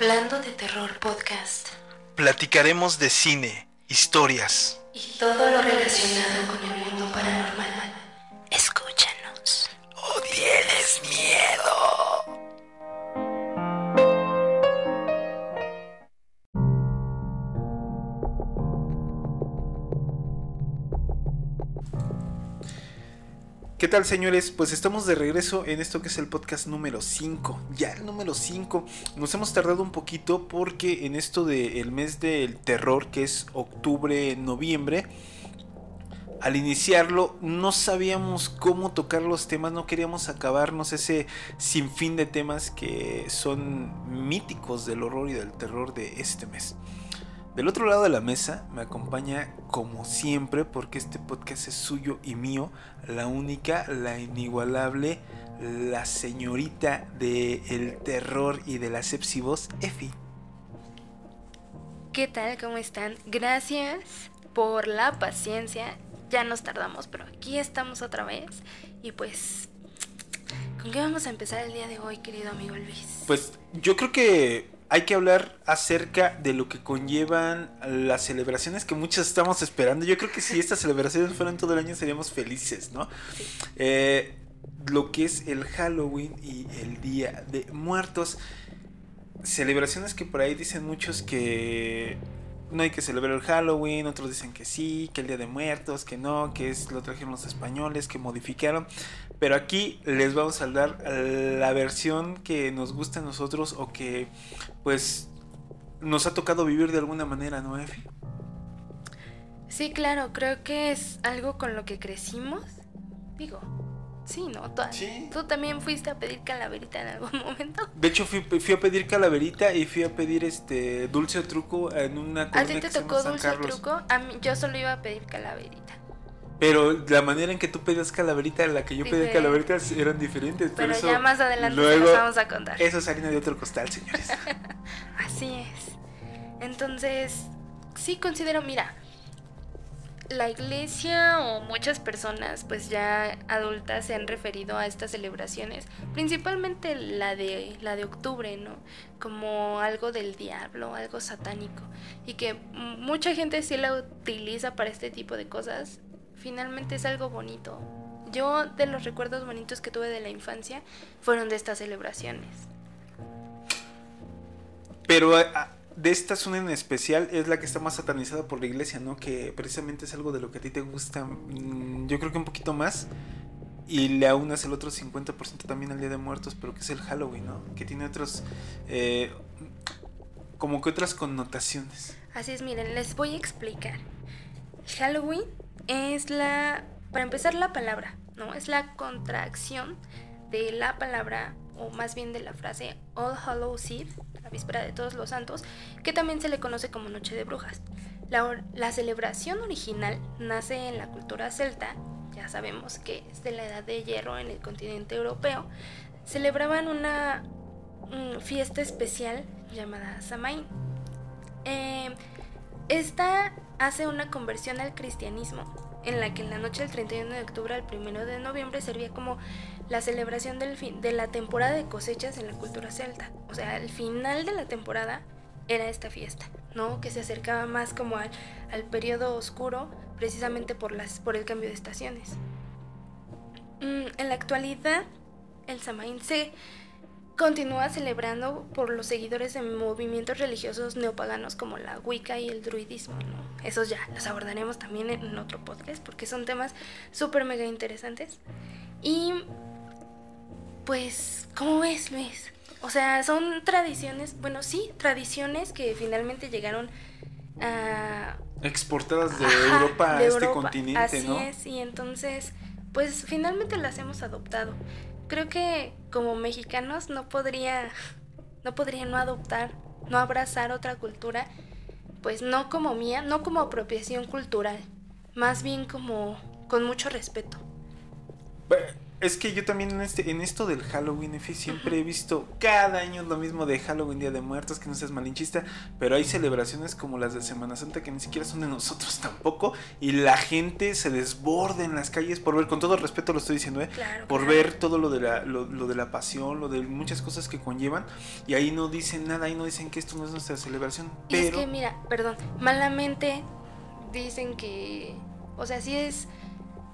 Hablando de Terror Podcast. Platicaremos de cine, historias. Y todo lo relacionado con el ¿Qué tal señores? Pues estamos de regreso en esto que es el podcast número 5. Ya el número 5. Nos hemos tardado un poquito porque en esto del mes del terror, que es octubre, noviembre, al iniciarlo no sabíamos cómo tocar los temas, no queríamos acabarnos ese sinfín de temas que son míticos del horror y del terror de este mes. Del otro lado de la mesa me acompaña como siempre, porque este podcast es suyo y mío, la única, la inigualable, la señorita del terror y de la sepsivos, Efi. ¿Qué tal? ¿Cómo están? Gracias por la paciencia. Ya nos tardamos, pero aquí estamos otra vez. Y pues, ¿con qué vamos a empezar el día de hoy, querido amigo Luis? Pues yo creo que hay que hablar acerca de lo que conllevan las celebraciones que muchos estamos esperando. Yo creo que si estas celebraciones fueran todo el año seríamos felices, ¿no? Eh, lo que es el Halloween y el Día de Muertos. Celebraciones que por ahí dicen muchos que no hay que celebrar el Halloween, otros dicen que sí, que el Día de Muertos, que no, que es lo trajeron los españoles, que modificaron. Pero aquí les vamos a dar la versión que nos gusta a nosotros o que pues nos ha tocado vivir de alguna manera, ¿no, Efi? Sí, claro, creo que es algo con lo que crecimos. Digo, sí, ¿no? Tú, Sí. tú también fuiste a pedir calaverita en algún momento. De hecho fui, fui a pedir calaverita y fui a pedir este dulce o truco en una ¿A ti te se tocó San dulce o truco? A mí, yo solo iba a pedir calaverita. Pero la manera en que tú pedías calaverita, la que yo pedía Diferente. calaveritas eran diferentes. Pero ya más adelante se luego- los vamos a contar. Eso es harina de otro costal, señores. Así es. Entonces, sí considero, mira, la iglesia o muchas personas, pues ya adultas, se han referido a estas celebraciones, principalmente la de la de octubre, ¿no? Como algo del diablo, algo satánico, y que mucha gente sí la utiliza para este tipo de cosas. Finalmente es algo bonito. Yo de los recuerdos bonitos que tuve de la infancia fueron de estas celebraciones. Pero de estas una en especial es la que está más satanizada por la iglesia, ¿no? Que precisamente es algo de lo que a ti te gusta. mm, Yo creo que un poquito más. Y le aunas el otro 50% también al Día de Muertos, pero que es el Halloween, ¿no? Que tiene otros... eh, como que otras connotaciones. Así es, miren, les voy a explicar. Halloween es la, para empezar, la palabra, ¿no? Es la contracción de la palabra, o más bien de la frase All Hallows Eve, la víspera de todos los santos, que también se le conoce como Noche de Brujas. La, celebración original nace en la cultura celta, ya sabemos que es de la edad de hierro en el continente europeo. Celebraban una mm, fiesta especial llamada Samaín. Eh, esta hace una conversión al cristianismo, en la que en la noche del 31 de octubre al 1 de noviembre servía como la celebración del fin, de la temporada de cosechas en la cultura celta. O sea, al final de la temporada era esta fiesta, ¿no? Que se acercaba más como al, al periodo oscuro, precisamente por, las, por el cambio de estaciones. Mm, en la actualidad, el Samaín se continúa celebrando por los seguidores de movimientos religiosos neopaganos como la Wicca y el druidismo. ¿no? Esos ya los abordaremos también en otro podcast porque son temas súper mega interesantes. Y pues, ¿cómo ves, Luis? O sea, son tradiciones, bueno, sí, tradiciones que finalmente llegaron a Exportadas de Ajá, Europa a de este Europa. continente, Así ¿no? es, y entonces, pues finalmente las hemos adoptado. Creo que como mexicanos no podría, no podría no adoptar, no abrazar otra cultura, pues no como mía, no como apropiación cultural, más bien como con mucho respeto. Es que yo también en este, en esto del Halloween, Efi, siempre he visto cada año lo mismo de Halloween, Día de Muertos, que no seas malinchista, pero hay celebraciones como las de Semana Santa que ni siquiera son de nosotros tampoco, y la gente se desborda en las calles por ver, con todo respeto lo estoy diciendo, ¿eh? Claro, por claro. ver todo lo de la, lo, lo de la pasión, lo de muchas cosas que conllevan, y ahí no dicen nada, ahí no dicen que esto no es nuestra celebración, Y es pero que, mira, perdón, malamente dicen que, o sea, sí es,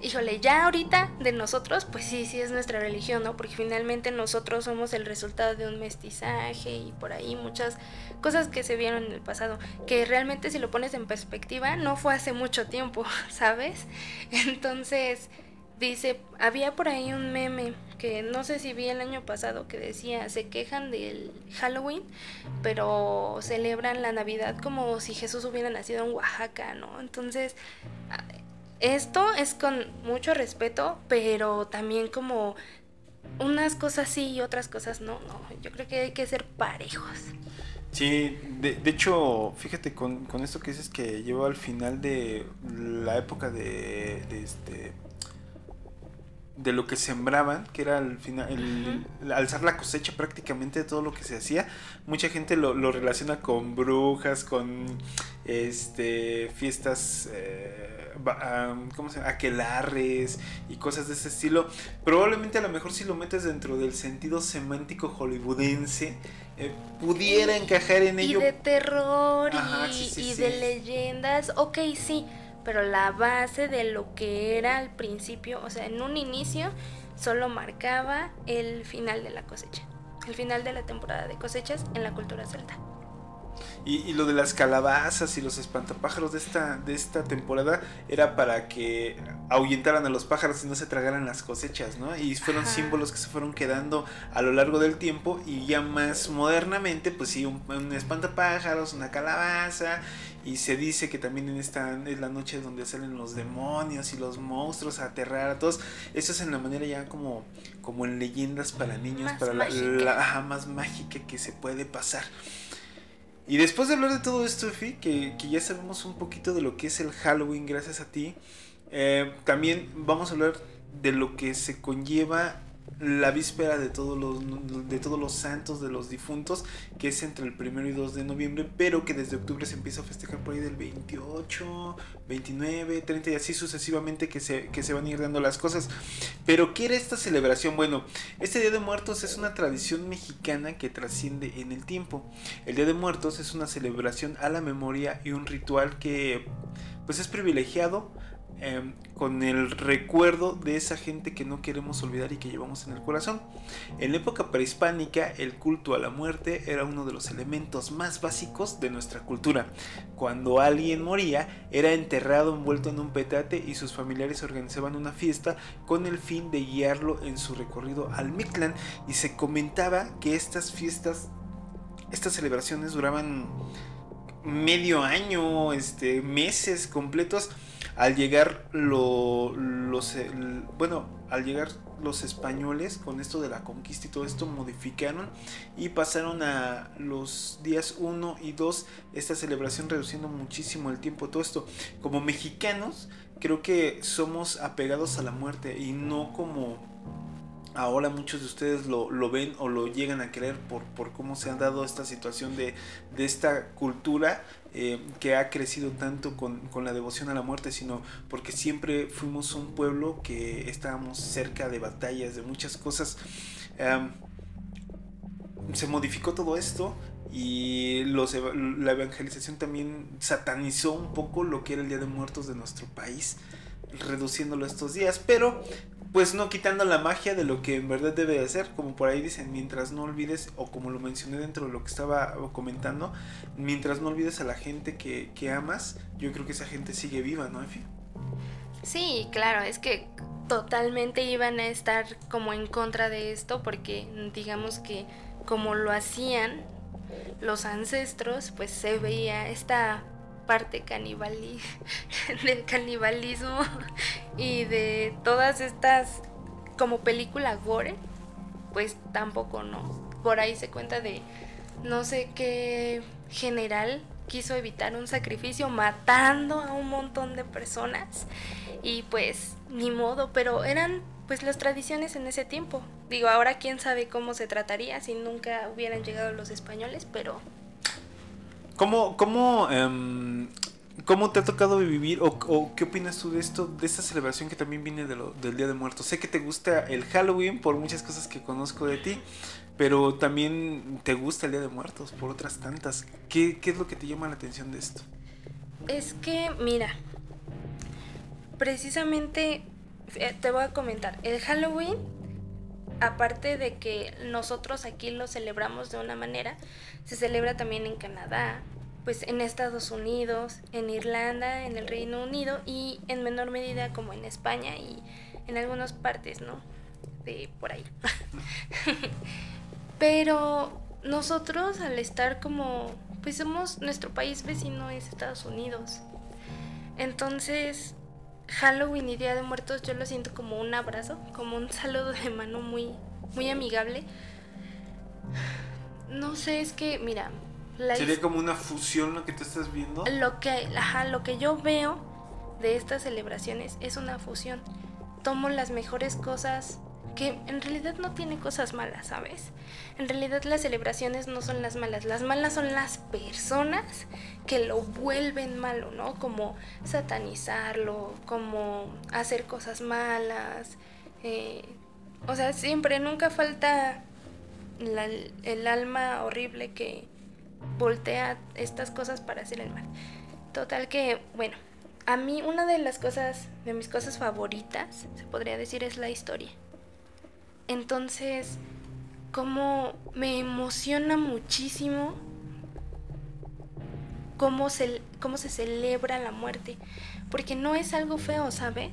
híjole, ya ahorita de nosotros, pues sí, sí es nuestra religión, ¿no? Porque finalmente nosotros somos el resultado de un mestizaje y por ahí muchas cosas que se vieron en el pasado, que realmente si lo pones en perspectiva, no fue hace mucho tiempo, ¿sabes? Entonces, dice, había por ahí un meme que no sé si vi el año pasado que decía, se quejan del Halloween, pero celebran la Navidad como si Jesús hubiera nacido en Oaxaca, ¿no? Entonces, esto es con mucho respeto, pero también como unas cosas sí y otras cosas no, no, yo creo que hay que ser parejos. Sí, de, de hecho, fíjate con, con esto que dices que lleva al final de la época de, de este de lo que sembraban, que era al final el, el alzar la cosecha prácticamente de todo lo que se hacía. Mucha gente lo, lo relaciona con brujas, con este fiestas eh, ¿cómo se llama? aquelarres y cosas de ese estilo. Probablemente a lo mejor si lo metes dentro del sentido semántico hollywoodense, eh, pudiera encajar en Y ello. de terror y, Ajá, sí, sí, y sí. de leyendas, ok, sí, pero la base de lo que era al principio, o sea, en un inicio, solo marcaba el final de la cosecha, el final de la temporada de cosechas en la cultura celta. Y, y lo de las calabazas y los espantapájaros de esta, de esta temporada era para que ahuyentaran a los pájaros y no se tragaran las cosechas, ¿no? Y fueron Ajá. símbolos que se fueron quedando a lo largo del tiempo y ya más modernamente, pues sí, un, un espantapájaros, una calabaza y se dice que también en esta es la noche donde salen los demonios y los monstruos a aterrar a todos. Eso es en la manera ya como, como en leyendas para niños, Más para la, mágica. la- ajá, más mágica que se puede pasar. Y después de hablar de todo esto, Efi, que, ya sabemos un poquito de lo que es el Halloween gracias a ti, eh, también vamos a hablar de lo que se conlleva la víspera de todos los de todos los santos de los difuntos que es entre el primero y 2 de noviembre pero que desde octubre se empieza a festejar por ahí del 28 29 30 y así sucesivamente que se, que se van ir dando las cosas. Pero qué era esta celebración bueno este día de muertos es una tradición mexicana que trasciende en el tiempo. El Día de Muertos es una celebración a la memoria y un ritual que pues es privilegiado eh, con el recuerdo de esa gente que no queremos olvidar y que llevamos en el corazón. En la época prehispánica el culto a la muerte era uno de los elementos más básicos de nuestra cultura. Cuando alguien moría era enterrado envuelto en un petate y sus familiares organizaban una fiesta con el fin de guiarlo en su recorrido al Mictlán y se comentaba que estas fiestas estas celebraciones duraban medio año, este, meses completos. Al llegar lo- los, bueno, al llegar los españoles con esto de la conquista y todo esto modificaron y pasaron a los días 1 y 2 esta celebración reduciendo muchísimo el tiempo todo esto. Como mexicanos creo que somos apegados a la muerte y no como ahora muchos de ustedes lo, lo ven o lo llegan a creer por, por cómo se ha dado esta situación de, de esta cultura eh, que ha crecido tanto con, con la devoción a la muerte, sino porque siempre fuimos un pueblo que estábamos cerca de batallas, de muchas cosas. Se modificó todo esto y los, la evangelización también satanizó un poco lo que era el Día de Muertos de nuestro país, reduciéndolo a estos días, pero pues no quitando la magia de lo que en verdad debe de ser, como por ahí dicen, mientras no olvides, o como lo mencioné dentro de lo que estaba comentando, mientras no olvides a la gente que, que amas, yo creo que esa gente sigue viva, ¿no, Efi? Sí, claro, es que totalmente iban a estar como en contra de esto porque digamos que como lo hacían los ancestros, pues se veía esta parte canibali del canibalismo y de todas estas como película gore, pues tampoco no. Por ahí se cuenta de no sé qué general quiso evitar un sacrificio matando a un montón de personas y pues ni modo, pero eran pues las tradiciones en ese tiempo. Digo, ahora quién sabe cómo se trataría si nunca hubieran llegado los españoles, pero ¿Cómo, cómo, em, cómo te ha tocado vivir o, qué opinas tú de esto, de esta celebración que también viene del Día de Muertos? Sé que te gusta el Halloween por muchas cosas que conozco de ti, pero también te gusta el Día de Muertos por otras tantas. ¿Qué, qué es lo que te llama la atención de esto? Es que, mira, precisamente eh, te voy a comentar, el Halloween, aparte de que nosotros aquí lo celebramos de una manera, se celebra también en Canadá, pues en Estados Unidos, en Irlanda, en el Reino Unido y en menor medida como en España y en algunas partes, ¿no? De por ahí. Pero nosotros al estar como, pues somos, nuestro país vecino es Estados Unidos. Entonces, Halloween y Día de Muertos yo lo siento como un abrazo, como un saludo de mano muy, muy amigable. No sé, es que, mira, la ¿Sería como una fusión lo que tú estás viendo? lo que, ajá, lo que yo veo de estas celebraciones es una fusión. Tomo las mejores cosas que en realidad no tiene cosas malas, ¿sabes? En realidad las celebraciones no son las malas, las malas son las personas que lo vuelven malo, ¿no? Como satanizarlo, como hacer cosas malas. eh, o sea, siempre, nunca falta el alma horrible que voltea estas cosas para hacer el mal. Total que, bueno, a mí una de las cosas, de mis cosas favoritas, se podría decir, es la historia. Entonces, como me emociona muchísimo cómo se, cómo se celebra la muerte. Porque no es algo feo, ¿sabes?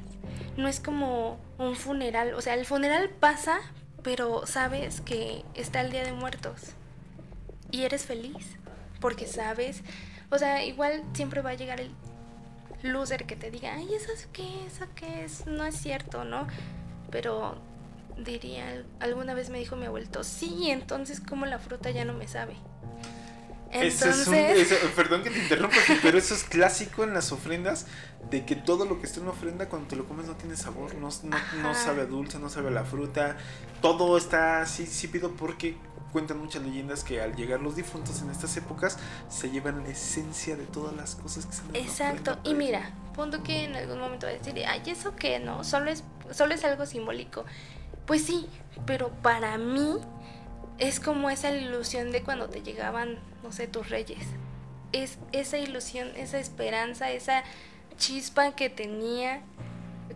No es como un funeral. O sea, el funeral pasa, pero sabes que está el Día de Muertos. Y eres feliz. Porque sabes. O sea, igual siempre va a llegar el loser que te diga, ay, ¿eso es qué? ¿Eso qué es? No es cierto, ¿no? Pero diría, alguna vez me dijo mi abuelito, sí, entonces como la fruta ya no me sabe. Eso es un- eso- perdón que te interrumpa, pero eso es clásico en las ofrendas, de que todo lo que está en una ofrenda cuando te lo comes no tiene sabor, no, no, no sabe a dulce, no sabe a la fruta, todo está así sípido porque cuentan muchas leyendas que al llegar los difuntos en estas épocas se llevan la esencia de todas las cosas que se la Exacto, y pues. mira, punto que en algún momento va a decir, ay, ¿eso qué? No, solo es, solo es algo simbólico. Pues sí, pero para mí es como esa ilusión de cuando te llegaban, no sé, tus reyes. Es esa ilusión, esa esperanza, esa chispa que tenía,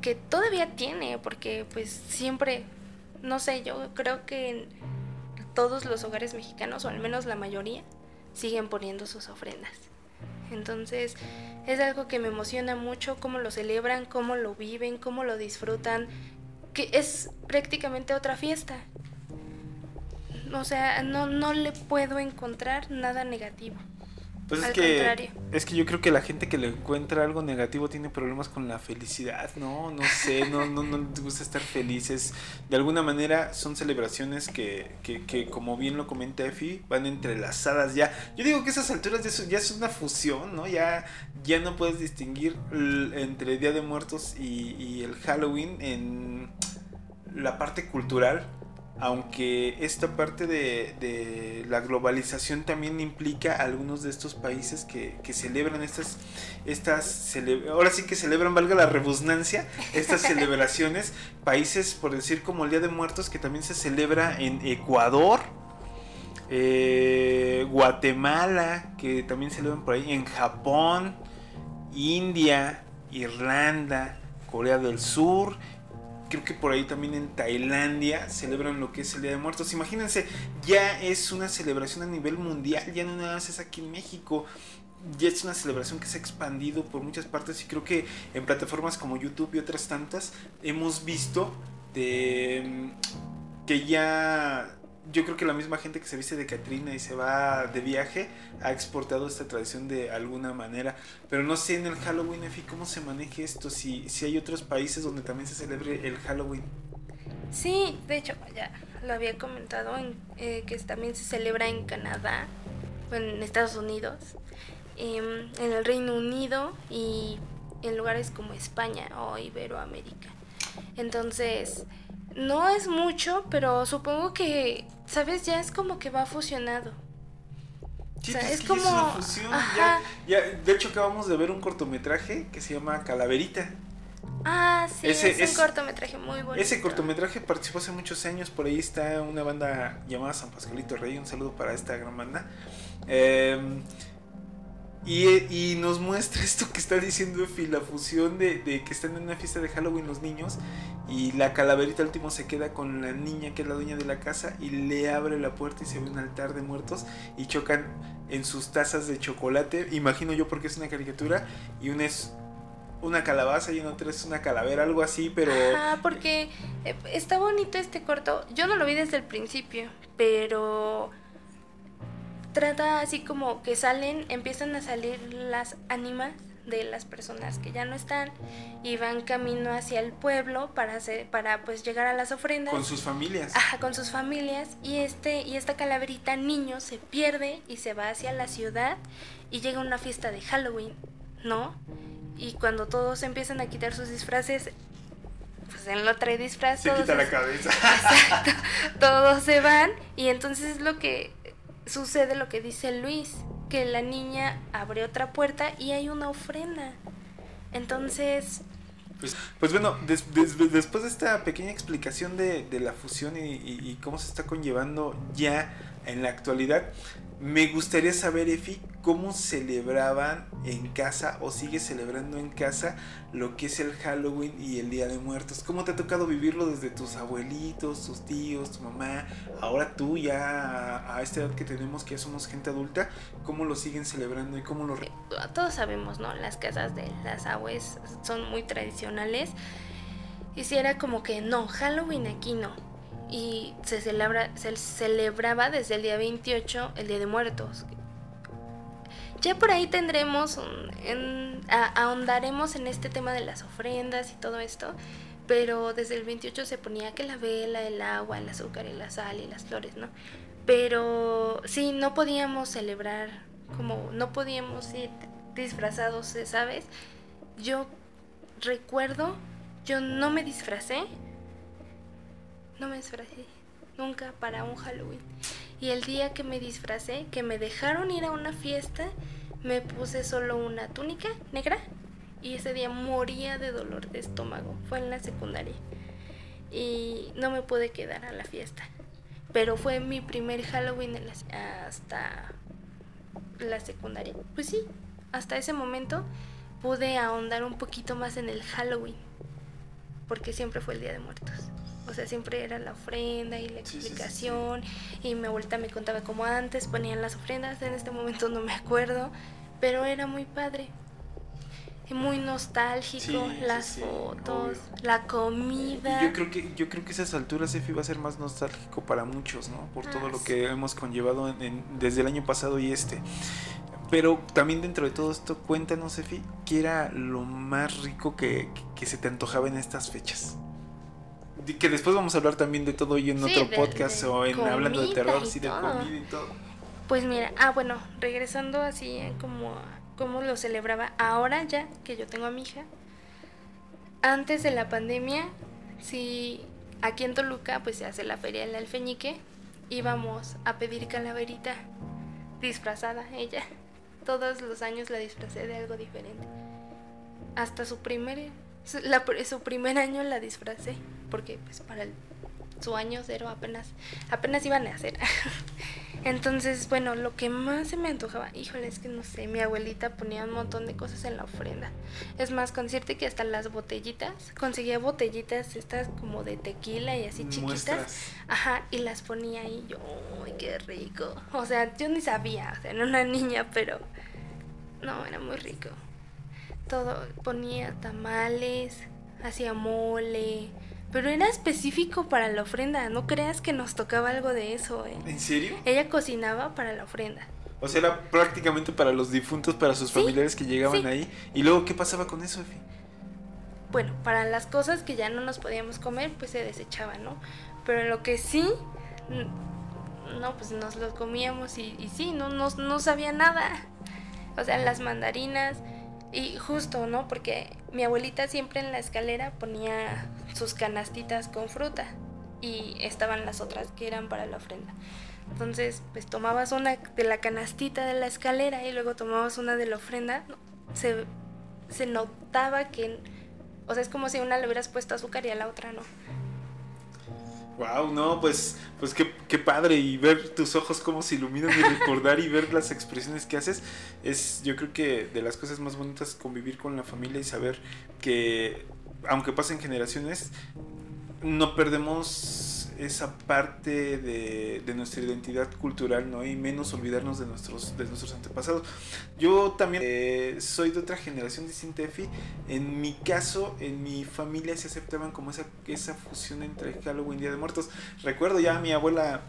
que todavía tiene, porque pues siempre, no sé, yo creo que en todos los hogares mexicanos, o al menos la mayoría, siguen poniendo sus ofrendas. Entonces es algo que me emociona mucho, cómo lo celebran, cómo lo viven, cómo lo disfrutan, que es prácticamente otra fiesta. O sea, no, no le puedo encontrar nada negativo. Pues es Al que, contrario. es que yo creo que la gente que le encuentra algo negativo tiene problemas con la felicidad, ¿no? No sé, no, no, no les gusta estar felices. De alguna manera son celebraciones que, que, que, como bien lo comenta Efi, van entrelazadas ya. Yo digo que a esas alturas ya es, ya es una fusión, ¿no? Ya, ya no puedes distinguir entre Día de Muertos y, y el Halloween en la parte cultural aunque esta parte de, de la globalización también implica a algunos de estos países que, que celebran estas, estas cele- ahora sí que celebran, valga la rebusnancia, estas celebraciones, países por decir como el Día de Muertos que también se celebra en Ecuador, eh, Guatemala, que también celebran por ahí, en Japón, India, Irlanda, Corea del Sur, creo que por ahí también en Tailandia celebran lo que es el Día de Muertos. Imagínense, ya es una celebración a nivel mundial, ya no nada más es aquí en México. Ya es una celebración que se ha expandido por muchas partes y creo que en plataformas como YouTube y otras tantas hemos visto de, mm, que ya yo creo que la misma gente que se viste de Catrina y se va de viaje ha exportado esta tradición de alguna manera. Pero no sé en el Halloween, Efi, cómo se maneje esto, si, si hay otros países donde también se celebre el Halloween. Sí, de hecho, ya lo había comentado, en, eh, que también se celebra en Canadá, en Estados Unidos, em, en el Reino Unido y en lugares como España o Iberoamérica. Entonces, No es mucho, pero supongo que, ¿sabes? Ya es como que va fusionado. Sí, O sea, pues es que como- una fusión, ya- ajá. ya, de hecho acabamos de ver un cortometraje que se llama Calaverita. Ah, sí, Ese es, es- un cortometraje muy bonito. Ese cortometraje participó hace muchos años, por ahí está una banda llamada San Pascualito Rey, un saludo para esta gran banda. Eh, y, nos muestra esto que está diciendo Efi, la fusión de, que están en una fiesta de Halloween los niños y la calaverita al último se queda con la niña que es la dueña de la casa y le abre la puerta y se ve un altar de muertos y chocan en sus tazas de chocolate, imagino yo porque es una caricatura, y una es una calabaza y en otra es una calavera, algo así, pero... Ajá, porque eh, está bonito este corto. Yo no lo vi desde el principio, pero trata así como que salen, empiezan a salir las ánimas de las personas que ya no están y van camino hacia el pueblo para hacer, para pues llegar a las ofrendas. Con sus familias. Ajá, con sus familias y este y esta calaverita niño se pierde y se va hacia la ciudad y llega a una fiesta de Halloween, ¿no? Y cuando todos empiezan a quitar sus disfraces, pues él no trae disfraz, Se quita la cabeza. Exacto, todos se van y entonces es lo que sucede lo que dice Luis, que la niña abre otra puerta y hay una ofrenda. Entonces, Pues, pues bueno, des- des- después de esta pequeña explicación de, de la fusión y- y cómo se está conllevando ya en la actualidad, me gustaría saber, Efi, cómo celebraban en casa o sigue celebrando en casa lo que es el Halloween y el Día de Muertos. ¿Cómo te ha tocado vivirlo desde tus abuelitos, tus tíos, tu mamá? Ahora tú ya a, esta edad que tenemos, que ya somos gente adulta, ¿cómo lo siguen celebrando y cómo lo... re- todos sabemos, ¿no? Las casas de las aguas son muy tradicionales. Y si era como que no, Halloween aquí no. Y se se celebraba desde el día 28 el Día de Muertos. Ya por ahí tendremos, ahondaremos en este tema de las ofrendas y todo esto, pero desde el 28 se ponía que la vela, el agua, el azúcar y la sal y las flores, ¿no? Pero sí, no podíamos celebrar, como no podíamos ir disfrazados. ¿sabes? Yo recuerdo, yo no me disfracé, no me disfracé nunca para un Halloween. Y el día que me disfracé, que me dejaron ir a una fiesta, me puse solo una túnica negra y ese día moría de dolor de estómago. Fue en la secundaria. Y no me pude quedar a la fiesta. Pero fue mi primer Halloween en la- hasta la secundaria. Pues sí, hasta ese momento pude ahondar un poquito más en el Halloween. Porque siempre fue el Día de Muertos. O sea, siempre era la ofrenda y la Sí, sí, sí, sí. explicación. Y mi abuelita me contaba cómo antes ponían las ofrendas. En este momento no me acuerdo. Pero era muy padre. Y muy nostálgico. Las fotos, obvio. la comida. Y yo creo que yo creo que esas alturas Efi va a ser más nostálgico para muchos, ¿no? Por todo Ah, lo que hemos conllevado en- en- desde el año pasado y este. Pero también dentro de todo esto, cuéntanos, Efi, ¿qué era lo más rico que, que se te antojaba en estas fechas? Que después vamos a hablar también de todo ello en Sí, otro de- podcast de o en hablando de terror, y sí, de comida y todo. Pues mira, ah bueno, regresando así eh, como a cómo lo celebraba ahora ya que yo tengo a mi hija. Antes de la pandemia, sí, aquí en Toluca pues se hace la feria del alfeñique, íbamos a pedir calaverita disfrazada ella. Todos los años la disfracé de algo diferente. Hasta su primer la su primer año la disfracé porque pues para el- su año cero apenas apenas iban a hacer. Entonces, bueno, lo que más se me antojaba, híjole, es que no sé, mi abuelita ponía un montón de cosas en la ofrenda. Es más, con decirte que hasta las botellitas, conseguía botellitas estas como de tequila y así chiquitas. Ajá, y las ponía ahí, yo, ¡ay, qué rico! O sea, yo ni sabía, o sea, era una niña, pero no, era muy rico. Todo, ponía tamales, hacía mole, pero era específico para la ofrenda, no creas que nos tocaba algo de eso, ¿eh? ¿En serio? Ella cocinaba para la ofrenda. O sea, era prácticamente para los difuntos, para sus Sí, familiares que llegaban sí. ahí. ¿Y luego qué pasaba con eso, Efi? Bueno, para las cosas que ya no nos podíamos comer, pues se desechaban, ¿no? Pero lo que sí, n- no, pues nos los comíamos y, y sí, no, no, no sabía nada. O sea, las mandarinas y justo, ¿no? Porque mi abuelita siempre en la escalera ponía sus canastitas con fruta. y estaban las otras que eran para la ofrenda. Entonces, pues tomabas una de la canastita de la escalera y luego tomabas una de la ofrenda. Se, se notaba que, o sea, es como si una le hubieras puesto azúcar y a la otra no. Wow, no, pues, pues qué, qué, padre y ver tus ojos cómo se iluminan y recordar y ver las expresiones que haces es, yo creo que de las cosas más bonitas convivir con la familia y saber que aunque pasen generaciones no perdemos esa parte de, de, nuestra identidad cultural, ¿no? Y menos olvidarnos de nuestros, de nuestros antepasados. Yo también eh, soy de otra generación distinta, Efi. En mi caso, en mi familia se aceptaban como esa, esa fusión entre Halloween y Día de Muertos. Recuerdo ya a mi abuela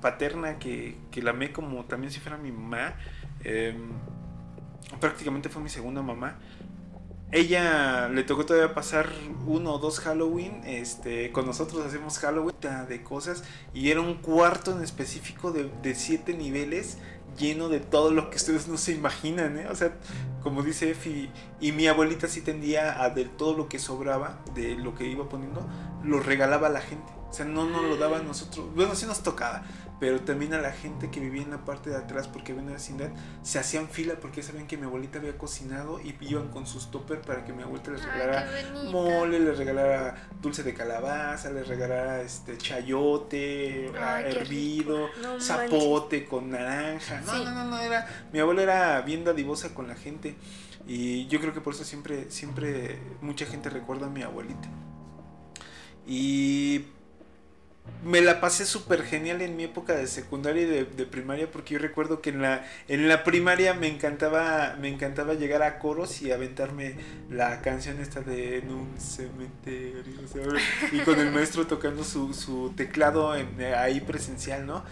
paterna que, que la amé como también si fuera mi mamá. Eh, prácticamente fue mi segunda mamá ella le tocó todavía pasar uno o dos Halloween. Este, con nosotros hacemos Halloween de cosas. Y era un cuarto en específico de, de siete niveles. Lleno de todo lo que ustedes no se imaginan, ¿eh? O sea, como dice Efi, y mi abuelita sí tendía a de todo lo que sobraba, de lo que iba poniendo, lo regalaba a la gente. O sea, no nos lo daba a nosotros. Bueno, sí nos tocaba, pero también a la gente que vivía en la parte de atrás porque había una vecindad, se hacían fila porque sabían que mi abuelita había cocinado y iban con sus topper para que mi abuelita les regalara mole, les regalara dulce de calabaza, les regalara este chayote, Ay, hervido, no zapote con naranja. No, no, no, no, era mi abuela era bien dadivosa con la gente y yo creo que por eso siempre siempre mucha gente recuerda a mi abuelita. Y me la pasé súper genial en mi época de secundaria y de, primaria porque yo recuerdo que en la, en la primaria me encantaba, me encantaba llegar a coros y aventarme la canción esta de en un cementerio y con el maestro tocando su, su teclado ahí presencial, ¿no?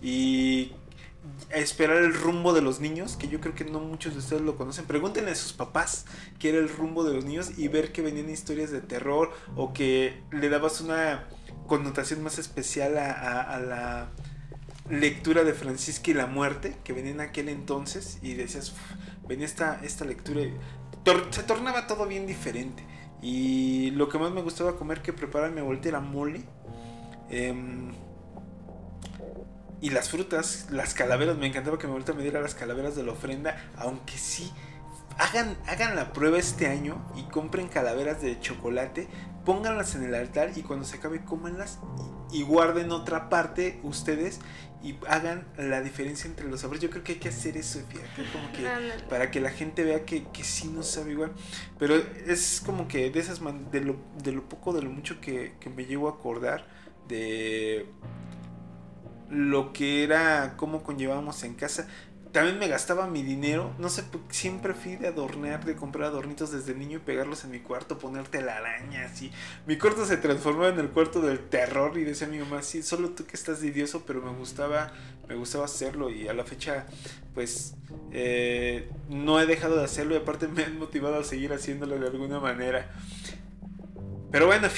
Y esperar el rumbo de los niños, que yo creo que no muchos de ustedes lo conocen. Pregúntenle a sus papás qué era el rumbo de los niños y ver que venían historias de terror o que le dabas una connotación más especial a, la lectura de Francisca y la muerte que venía en aquel entonces y decías, venía esta, esta lectura se tornaba todo bien diferente. Y lo que más me gustaba comer que preparaba mi abuelita era mole. Eh, y las frutas, las calaveras, me encantaba que mi abuelita me diera las calaveras de la ofrenda, aunque sí, hagan, hagan la prueba este año y compren calaveras de chocolate, pónganlas en el altar y cuando se acabe cómanlas y, y guarden otra parte ustedes y hagan la diferencia entre los sabores. Yo creo que hay que hacer eso, fíjate, como que para que la gente vea que, que sí no sabe igual. Pero es como que de esas de lo, de lo poco, de lo mucho que, que me llevo a acordar de lo que era cómo conllevábamos en casa. También me gastaba mi dinero, no sé, siempre fui de adornar, de comprar adornitos desde niño y pegarlos en mi cuarto, ponerte la araña, así. Mi cuarto se transformaba en el cuarto del terror y decía mi mamá, sí, solo tú que estás de idioso, pero me gustaba, me gustaba hacerlo y a la fecha, pues, eh, no he dejado de hacerlo y aparte me han motivado a seguir haciéndolo de alguna manera. Pero bueno,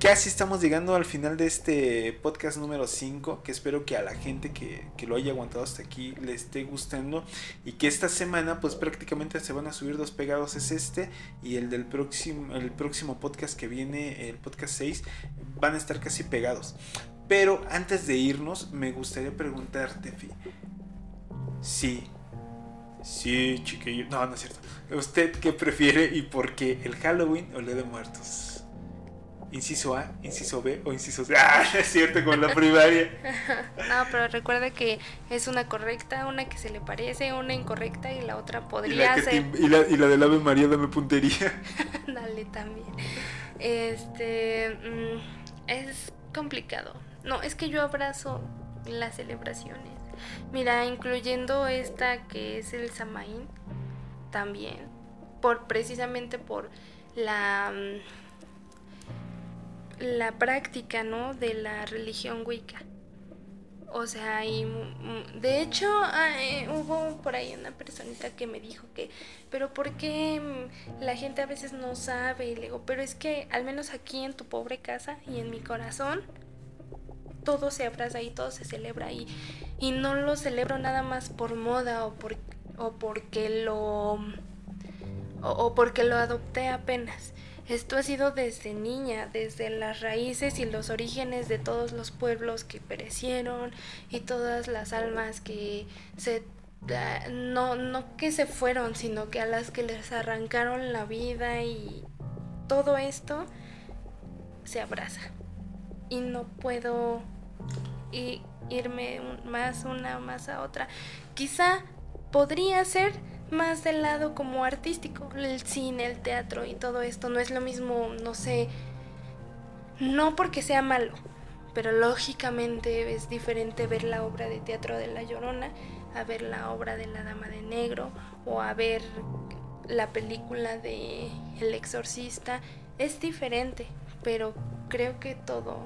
casi estamos llegando al final de este podcast número 5, que espero que a la gente que, que, lo haya aguantado hasta aquí le esté gustando y que esta semana pues prácticamente se van a subir dos pegados, es este y el del próximo, el próximo podcast que viene, el podcast 6, van a estar casi pegados. Pero antes de irnos, me gustaría preguntarte, Fi, sí, sí, chiquillo, no, no es cierto. ¿Usted qué prefiere y por qué, el Halloween o el Día de Muertos? Inciso A, inciso B o inciso C. Ah, es cierto, con la primaria. no, pero recuerda que es una correcta, una que se le parece, una incorrecta y la otra podría y ser. Te, y, la, y la del Ave María, dame puntería. Dale también. Este. Mmm, es complicado. No, es que yo abrazo las celebraciones. Mira, incluyendo esta que es el Samaín, también. Por precisamente por la la práctica, ¿no? De la religión wicca. O sea, y de hecho eh, hubo por ahí una personita que me dijo que, pero ¿por qué mm, la gente a veces no sabe? Y le digo, pero es que al menos aquí en tu pobre casa y en mi corazón, todo se abraza y todo se celebra ahí. Y no lo celebro nada más por moda o, por, o porque lo... O porque lo adopté apenas Esto ha sido desde niña, desde las raíces y los orígenes de todos los pueblos que perecieron y todas las almas que se no, no que se fueron, sino que a las que les arrancaron la vida y todo esto se abraza. Y no puedo irme más una más a otra. Quizá podría ser más del lado como artístico, el cine, el teatro y todo esto. No es lo mismo, no sé, no porque sea malo, pero lógicamente es diferente ver la obra de teatro de La Llorona a ver la obra de La Dama de Negro o a ver la película de El Exorcista. Es diferente, pero creo que todo,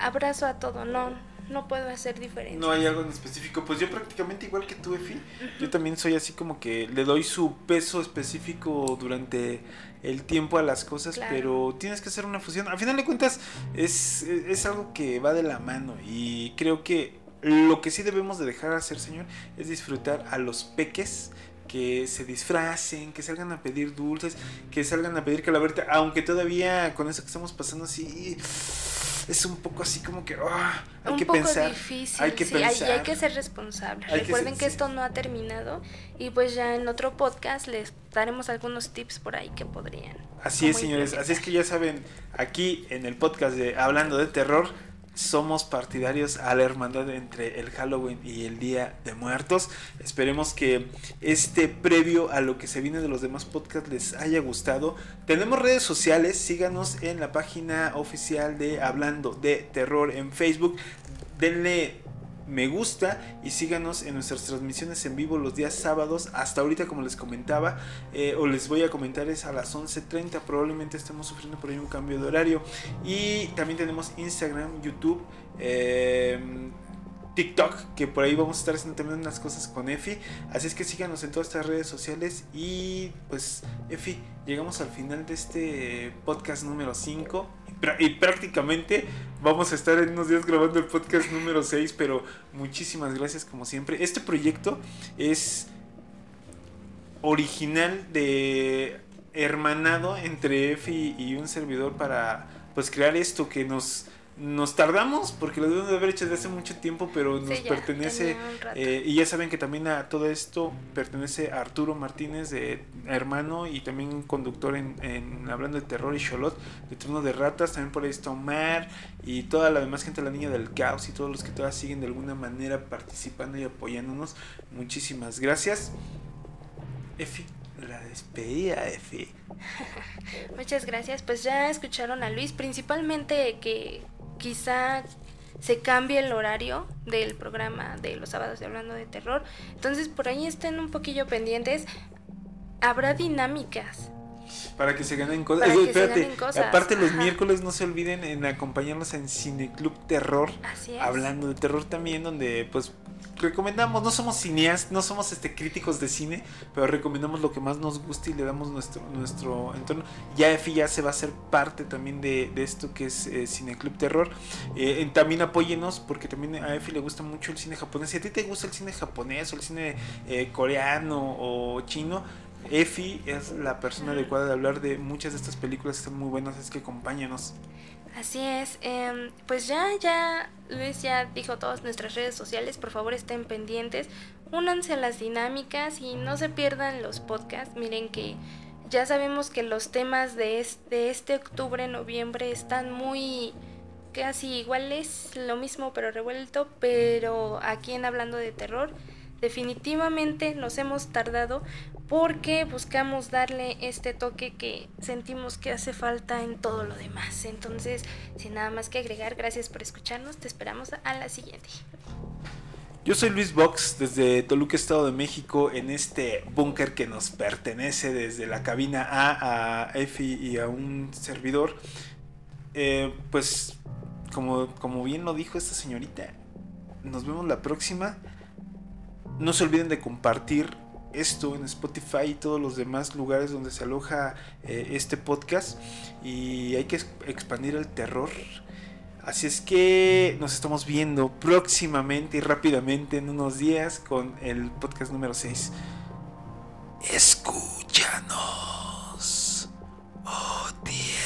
abrazo a todo, no, no puedo hacer diferencia. No hay algo en específico. Pues yo prácticamente igual que tú, Efi. Yo también soy así como que le doy su peso específico durante el tiempo a las cosas, pero tienes que hacer una fusión. Al final de cuentas, es, es algo que va de la mano y creo que lo que sí debemos de dejar hacer, Señor, es disfrutar a los peques que se disfracen, que salgan a pedir dulces, que salgan a pedir calaverita, aunque todavía con eso que estamos pasando así es un poco así como que ah, hay un que poco pensar, difícil, hay que sí, pensar, hay, que ser responsables. Recuerden que, esto no ha terminado y pues ya en otro podcast les daremos algunos tips por ahí que podrían. Así es, señores, así es que ya saben, aquí en el podcast de Hablando de Terror somos partidarios a la hermandad entre el Halloween y el Día de Muertos. Esperemos que este previo a lo que se viene de los demás podcasts les haya gustado. Tenemos redes sociales, síganos en la página oficial de Hablando de Terror en Facebook. Denle me gusta y síganos en nuestras transmisiones en vivo los días sábados. Hasta ahorita, como les comentaba, eh, o les voy a comentar, es a las 11.30. Probablemente estemos sufriendo por ahí un cambio de horario. Y también tenemos Instagram, YouTube. Em, TikTok, que por ahí vamos a estar haciendo también unas cosas con Efi. Así es que síganos en todas estas redes sociales. Y pues, Efi, llegamos al final de este podcast número 5 y prácticamente vamos a estar en unos días grabando el podcast número 6, pero muchísimas gracias como siempre. Este proyecto es original de hermanado entre Efi y un servidor para pues crear esto que nos nos tardamos porque lo debemos de haber hecho desde hace mucho tiempo, pero nos pertenece. Eh, y ya saben que también a todo esto pertenece a Arturo Martínez, de hermano y también conductor en, Hablando de Terror y Cholot, de Trono de Ratas. También por ahí está Omar y toda la demás gente, la Niña del Caos y todos los que todavía siguen de alguna manera participando y apoyándonos. Muchísimas gracias. Efi, la despedida, Efi. Muchas gracias. Pues ya escucharon a Luis, principalmente que quizá se cambie el horario del programa de los sábados de Hablando de Terror. Entonces por ahí estén un poquillo pendientes. Habrá dinámicas. Para que se ganen cosas. Aparte los miércoles no se olviden en acompañarnos en Cineclub Terror. Hablando de terror también, donde pues recomendamos, no somos cineastas, no somos este críticos de cine, pero recomendamos lo que más nos gusta y le damos nuestro, nuestro entorno. Ya Efi ya se va a ser parte también de, esto que es eh, Cine Club Terror. Eh, también apóyenos porque también a Efi le gusta mucho el cine japonés. Si a ti te gusta el cine japonés o el cine eh, coreano o chino, Efi es la persona adecuada de hablar de muchas de estas películas que están muy buenas, es que acompáñanos. Así es, em, pues ya, ya, Luis ya dijo todas nuestras redes sociales, por favor estén pendientes, únanse a las dinámicas y no se pierdan los podcasts, miren que ya sabemos que los temas de este, este octubre, noviembre están muy casi iguales, lo mismo pero revuelto, pero aquí en Hablando de Terror definitivamente nos hemos tardado porque buscamos darle este toque que sentimos que hace falta en todo lo demás. Entonces, sin nada más que agregar, gracias por escucharnos, te esperamos a la siguiente. Yo soy Luis Box desde Toluca, Estado de México, en este búnker que nos pertenece desde la cabina A a Efi y a un servidor. Eh, pues, como, como bien lo dijo esta señorita, nos vemos la próxima. No se olviden de compartir esto en Spotify y todos los demás lugares donde se aloja eh, este podcast. Y hay que expandir el terror. Así es que nos estamos viendo próximamente y rápidamente en unos días con el podcast número 6. Escúchanos. Oh, Dios.